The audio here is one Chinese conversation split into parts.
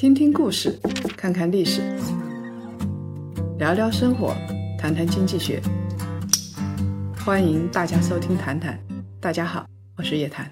听听故事，看看历史，聊聊生活，谈谈经济学。欢迎大家收听《谈谈》，大家好，我是叶檀。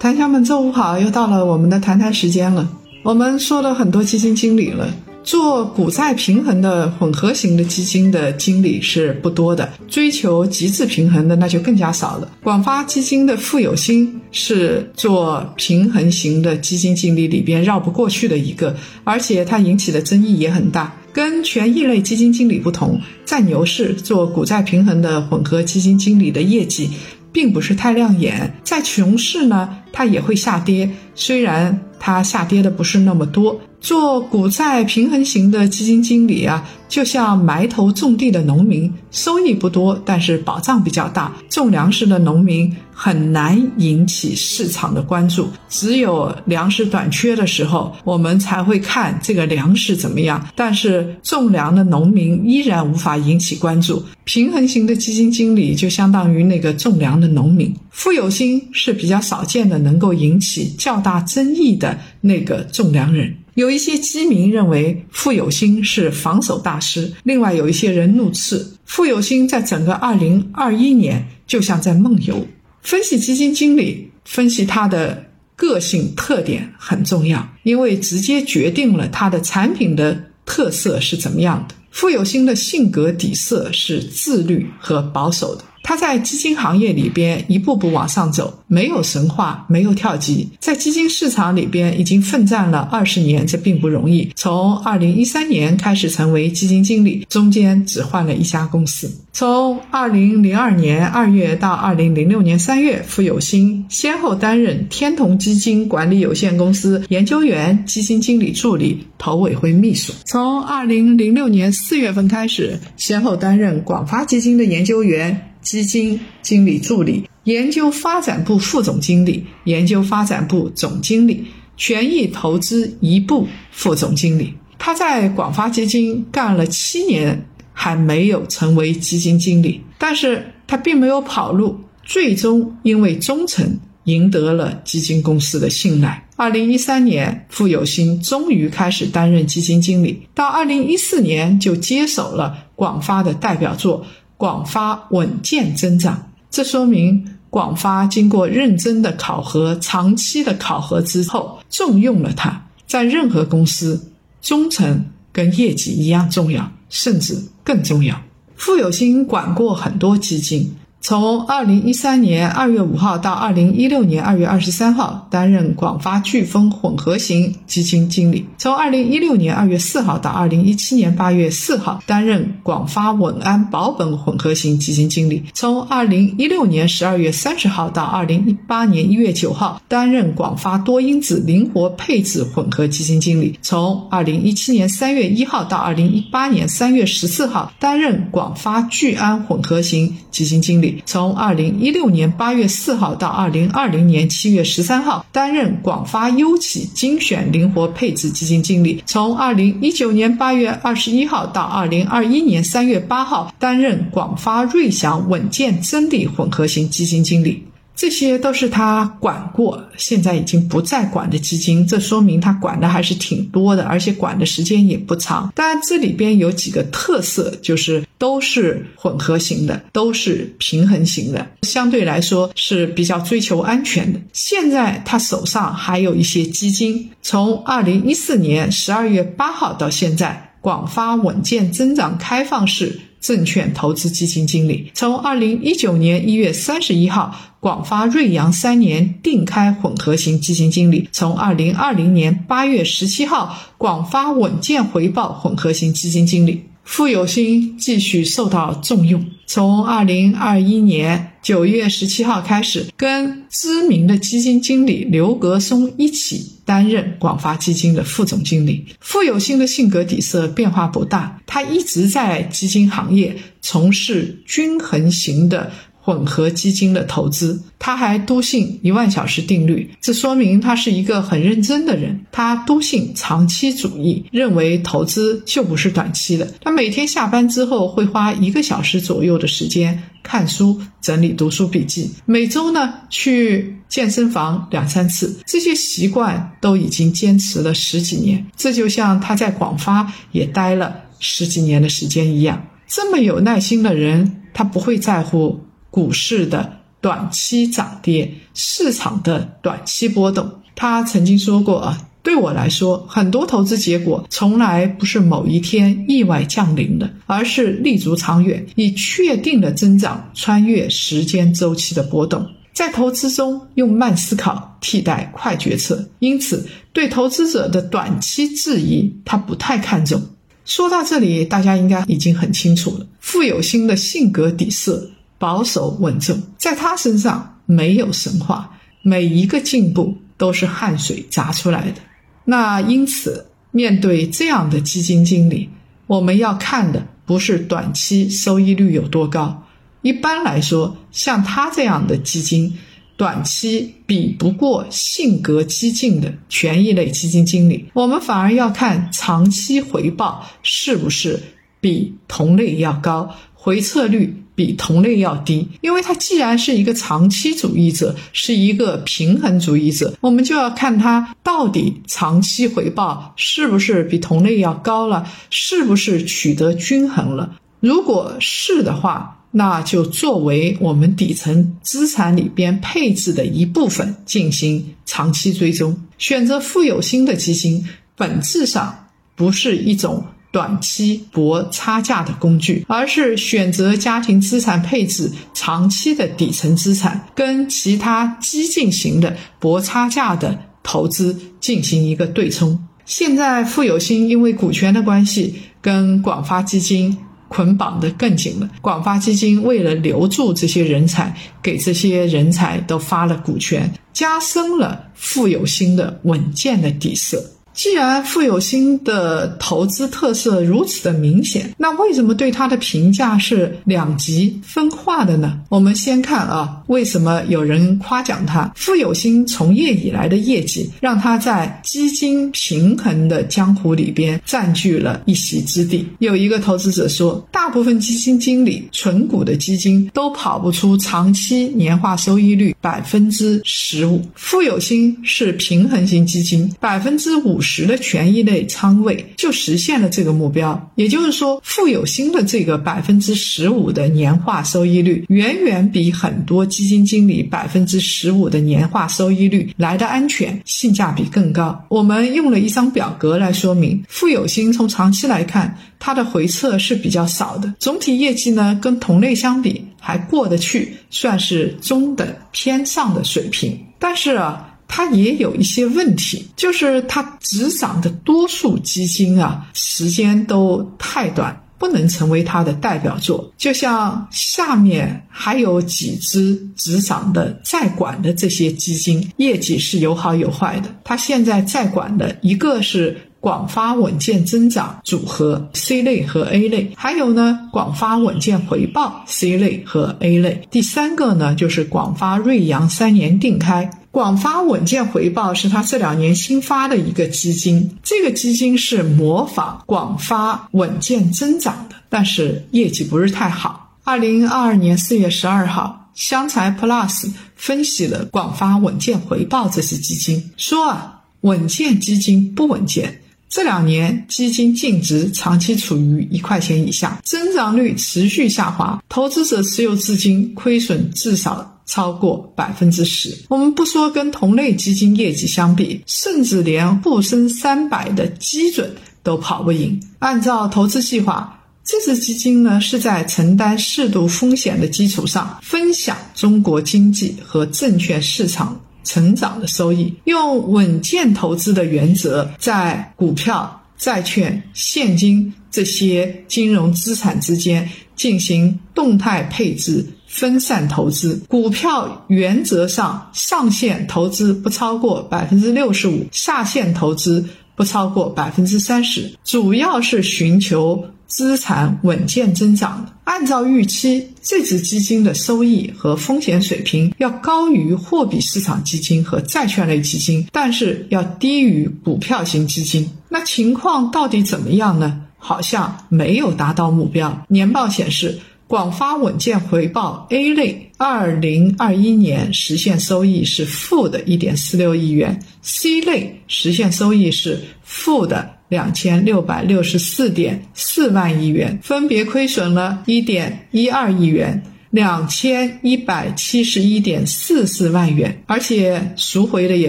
檀香们，周五好，又到了我们的谈谈时间了。我们说了很多基金经理了。做股债平衡的混合型的基金的经理是不多的，追求极致平衡的那就更加少了。广发基金的傅有兴是做平衡型的基金经理里边绕不过去的一个，而且他引起的争议也很大。跟权益类基金经理不同，在牛市做股债平衡的混合基金经理的业绩并不是太亮眼，在熊市呢，它也会下跌，虽然它下跌的不是那么多。做股债平衡型的基金经理啊，就像埋头种地的农民，收益不多，但是保障比较大。种粮食的农民很难引起市场的关注，只有粮食短缺的时候，我们才会看这个粮食怎么样。但是种粮的农民依然无法引起关注。平衡型的基金经理就相当于那个种粮的农民。富有心是比较少见的能够引起较大争议的那个种粮人。有一些基民认为傅有兴是防守大师，另外有一些人怒斥傅有兴在整个二零二一年就像在梦游。分析基金经理，分析他的个性特点很重要，因为直接决定了他的产品的特色是怎么样的。傅有兴的性格底色是自律和保守的。他在基金行业里边一步步往上走，没有神话，没有跳级，在基金市场里边已经奋战了二十年，这并不容易。从二零一三年开始成为基金经理，中间只换了一家公司。从二零零二年二月到二零零六年三月，傅有兴先后担任天同基金管理有限公司研究员、基金经理助理、投委会秘书。从二零零六年四月份开始，先后担任广发基金的研究员。基金经理助理、研究发展部副总经理、研究发展部总经理、权益投资一部副总经理。他在广发基金干了七年，还没有成为基金经理，但是他并没有跑路，最终因为忠诚赢得了基金公司的信赖。二零一三年，傅有兴终于开始担任基金经理，到二零一四年就接手了广发的代表作。广发稳健增长，这说明广发经过认真的考核、长期的考核之后，重用了他。在任何公司，忠诚跟业绩一样重要，甚至更重要。傅有兴管过很多基金。从二零一三年二月五号到二零一六年二月二十三号，担任广发飓风混合型基金经理；从二零一六年二月四号到二零一七年八月四号，担任广发稳安保本混合型基金经理；从二零一六年十二月三十号到二零一八年一月九号，担任广发多因子灵活配置混合基金经理；从二零一七年三月一号到二零一八年三月十四号，担任广发聚安混合型基金经理。从二零一六年八月四号到二零二零年七月十三号，担任广发优企精选灵活配置基金经理；从二零一九年八月二十一号到二零二一年三月八号，担任广发瑞祥稳健增利混合型基金经理。这些都是他管过，现在已经不再管的基金，这说明他管的还是挺多的，而且管的时间也不长。当然，这里边有几个特色，就是都是混合型的，都是平衡型的，相对来说是比较追求安全的。现在他手上还有一些基金，从二零一四年十二月八号到现在，广发稳健增长开放式。证券投资基金经理，从二零一九年一月三十一号，广发瑞阳三年定开混合型基金经理；从二零二零年八月十七号，广发稳健回报混合型基金经理。傅有兴继续受到重用，从二零二一年九月十七号开始，跟知名的基金经理刘格松一起担任广发基金的副总经理。傅有兴的性格底色变化不大，他一直在基金行业从事均衡型的。混合基金的投资，他还笃信一万小时定律，这说明他是一个很认真的人。他笃信长期主义，认为投资就不是短期的。他每天下班之后会花一个小时左右的时间看书、整理读书笔记，每周呢去健身房两三次，这些习惯都已经坚持了十几年。这就像他在广发也待了十几年的时间一样，这么有耐心的人，他不会在乎股市的短期涨跌、市场的短期波动。他曾经说过啊。对我来说，很多投资结果从来不是某一天意外降临的，而是立足长远，以确定的增长穿越时间周期的波动。在投资中，用慢思考替代快决策，因此对投资者的短期质疑，他不太看重。说到这里，大家应该已经很清楚了。富有心的性格底色保守稳重，在他身上没有神话，每一个进步都是汗水砸出来的。那因此，面对这样的基金经理，我们要看的不是短期收益率有多高。一般来说，像他这样的基金，短期比不过性格激进的权益类基金经理。我们反而要看长期回报是不是比同类要高，回撤率。比同类要低，因为他既然是一个长期主义者，是一个平衡主义者，我们就要看他到底长期回报是不是比同类要高了，是不是取得均衡了。如果是的话，那就作为我们底层资产里边配置的一部分进行长期追踪。选择富有心的基金，本质上不是一种。短期博差价的工具，而是选择家庭资产配置长期的底层资产，跟其他激进型的博差价的投资进行一个对冲。现在富有心因为股权的关系，跟广发基金捆绑得更紧了。广发基金为了留住这些人才，给这些人才都发了股权，加深了富有心的稳健的底色。既然富有心的投资特色如此的明显，那为什么对他的评价是两极分化的呢？我们先看啊，为什么有人夸奖他？富有心从业以来的业绩，让他在基金平衡的江湖里边占据了一席之地。有一个投资者说，大部分基金经理纯股的基金都跑不出长期年化收益率百分之十五，富有心是平衡型基金，百分之五十。十的权益类仓位就实现了这个目标，也就是说，富有新的这个百分之十五的年化收益率，远远比很多基金经理百分之十五的年化收益率来的安全，性价比更高。我们用了一张表格来说明，富有新从长期来看，它的回撤是比较少的，总体业绩呢跟同类相比还过得去，算是中等偏上的水平。但是啊。它也有一些问题，就是它只涨的多数基金啊，时间都太短，不能成为它的代表作。就像下面还有几只只涨的在管的这些基金，业绩是有好有坏的。它现在在管的一个是广发稳健增长组合 C 类和 A 类，还有呢广发稳健回报 C 类和 A 类。第三个呢就是广发瑞阳三年定开。广发稳健回报是他这两年新发的一个基金，这个基金是模仿广发稳健增长的，但是业绩不是太好。二零二二年四月十二号，湘财 Plus 分析了广发稳健回报这些基金，说啊，稳健基金不稳健，这两年基金净值长期处于一块钱以下，增长率持续下滑，投资者持有资金亏损至少。超过百分之十，我们不说跟同类基金业绩相比，甚至连沪深三百的基准都跑不赢。按照投资计划，这支基金呢是在承担适度风险的基础上，分享中国经济和证券市场成长的收益，用稳健投资的原则，在股票、债券、现金这些金融资产之间进行动态配置。分散投资，股票原则上上限投资不超过百分之六十五，下限投资不超过百分之三十，主要是寻求资产稳健增长。按照预期，这支基金的收益和风险水平要高于货币市场基金和债券类基金，但是要低于股票型基金。那情况到底怎么样呢？好像没有达到目标。年报显示。广发稳健回报 A 类，二零二一年实现收益是负的一点四六亿元；C 类实现收益是负的两千六百六十四点四万亿元，分别亏损了一点一二亿元。两千一百七十一点四四万元，而且赎回的也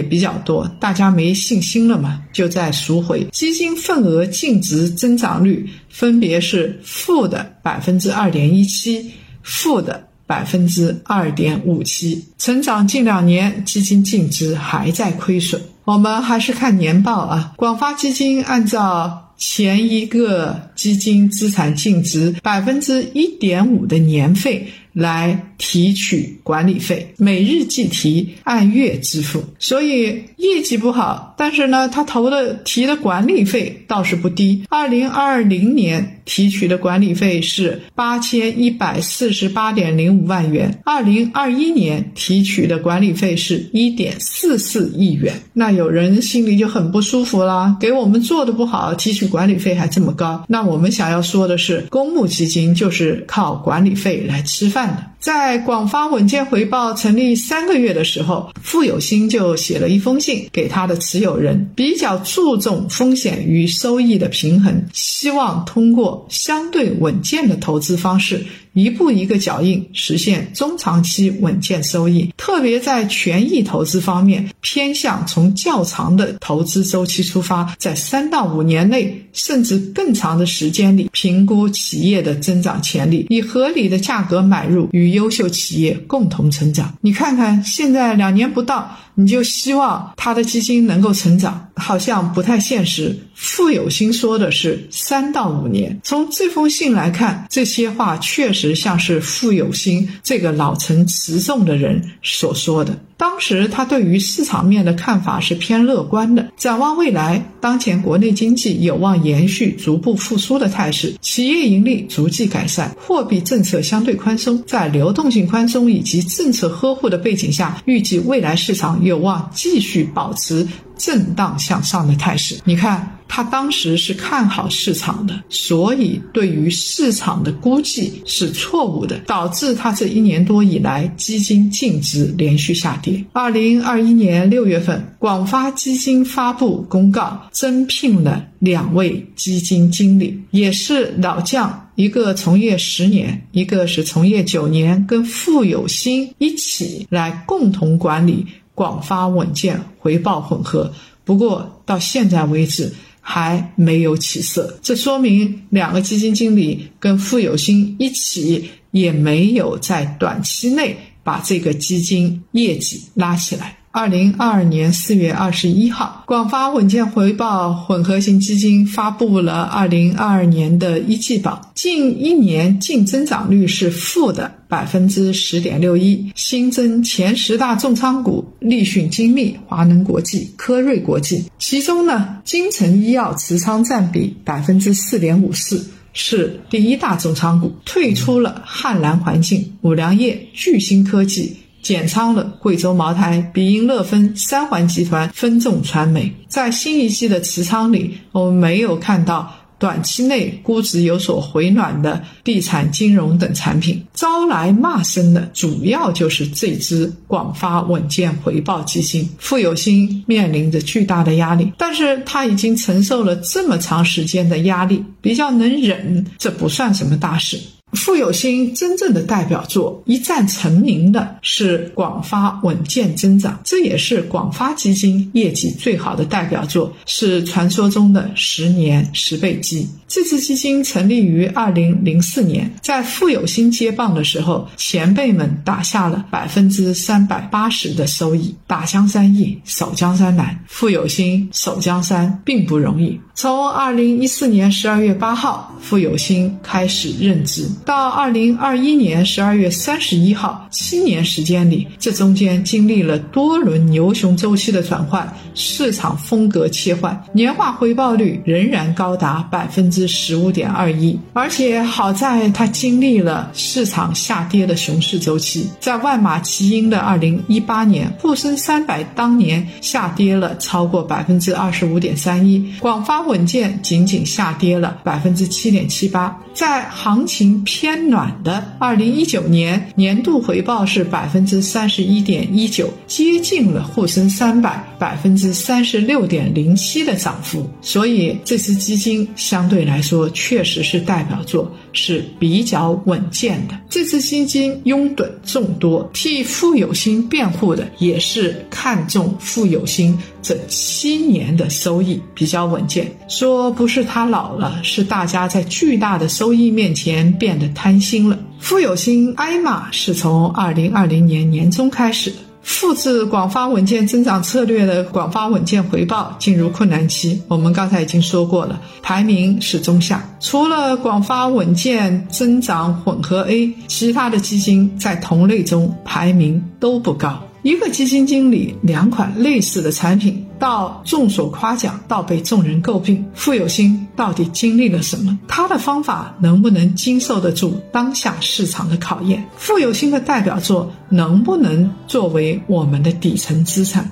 比较多，大家没信心了嘛，就在赎回。基金份额净值增长率分别是负的百分之二点一七，负的百分之二点五七。成长近两年，基金净值还在亏损。我们还是看年报啊，广发基金按照前一个基金资产净值百分之一点五的年费。来提取管理费，每日计提，按月支付。所以业绩不好，但是呢，他投的提的管理费倒是不低。二零二零年提取的管理费是八千一百四十八点零五万元，二零二一年提取的管理费是一点四四亿元。那有人心里就很不舒服啦，给我们做的不好，提取管理费还这么高。那我们想要说的是，公募基金就是靠管理费来吃饭。montaña. 在广发稳健回报成立三个月的时候，傅有兴就写了一封信给他的持有人，比较注重风险与收益的平衡，希望通过相对稳健的投资方式。一步一个脚印实现中长期稳健收益，特别在权益投资方面，偏向从较长的投资周期出发，在三到五年内甚至更长的时间里评估企业的增长潜力，以合理的价格买入，与优秀企业共同成长。你看看，现在两年不到。你就希望他的基金能够成长，好像不太现实。傅有兴说的是三到五年。从这封信来看，这些话确实像是傅有兴这个老成持重的人所说的。当时他对于市场面的看法是偏乐观的，展望未来，当前国内经济有望延续逐步复苏的态势，企业盈利逐季改善，货币政策相对宽松，在流动性宽松以及政策呵护的背景下，预计未来市场。有望继续保持震荡向上的态势。你看，他当时是看好市场的，所以对于市场的估计是错误的，导致他这一年多以来基金净值连续下跌。二零二一年六月份，广发基金发布公告，增聘了两位基金经理，也是老将，一个从业十年，一个是从业九年，跟傅有兴一起来共同管理。广发稳健回报混合，不过到现在为止还没有起色，这说明两个基金经理跟傅有新一起也没有在短期内把这个基金业绩拉起来。二零二二年四月二十一号，广发稳健回报混合型基金发布了二零二二年的一季报，近一年净增长率是负的百分之十点六一，新增前十大重仓股：立讯精密、华能国际、科瑞国际。其中呢，金城医药持仓占比百分之四点五四，是第一大重仓股，退出了汉兰环境、五粮液、巨星科技。减仓了贵州茅台、比音乐芬、三环集团、分众传媒。在新一季的持仓里，我们没有看到短期内估值有所回暖的地产、金融等产品。招来骂声的主要就是这支广发稳健回报基金。傅有兴面临着巨大的压力，但是他已经承受了这么长时间的压力，比较能忍，这不算什么大事。傅有兴真正的代表作一战成名的是广发稳健增长，这也是广发基金业绩最好的代表作，是传说中的十年十倍基。这支基金成立于二零零四年，在傅有兴接棒的时候，前辈们打下了百分之三百八十的收益。打江山易，守江山难，傅有兴守江山并不容易。从二零一四年十二月八号，傅有兴开始任职。到二零二一年十二月三十一号，七年时间里，这中间经历了多轮牛熊周期的转换，市场风格切换，年化回报率仍然高达百分之十五点二一。而且好在他经历了市场下跌的熊市周期，在万马齐喑的二零一八年，沪深三百当年下跌了超过百分之二十五点三一，广发稳健仅仅下跌了百分之七点七八。在行情偏暖的二零一九年，年度回报是百分之三十一点一九，接近了沪深三百百分之三十六点零七的涨幅。所以这支基金相对来说确实是代表作，是比较稳健的。这支基金拥趸众多，替富有心辩护的也是看重富有心这七年的收益比较稳健。说不是他老了，是大家在巨大的收益面前变得贪心了。富有心挨骂是从二零二零年年中开始的。复制广发稳健增长策略的广发稳健回报进入困难期。我们刚才已经说过了，排名是中下。除了广发稳健增长混合 A，其他的基金在同类中排名都不高。一个基金经理两款类似的产品，到众所夸奖，到被众人诟病，富有心到底经历了什么？他的方法能不能经受得住当下市场的考验？富有心的代表作能不能作为我们的底层资产？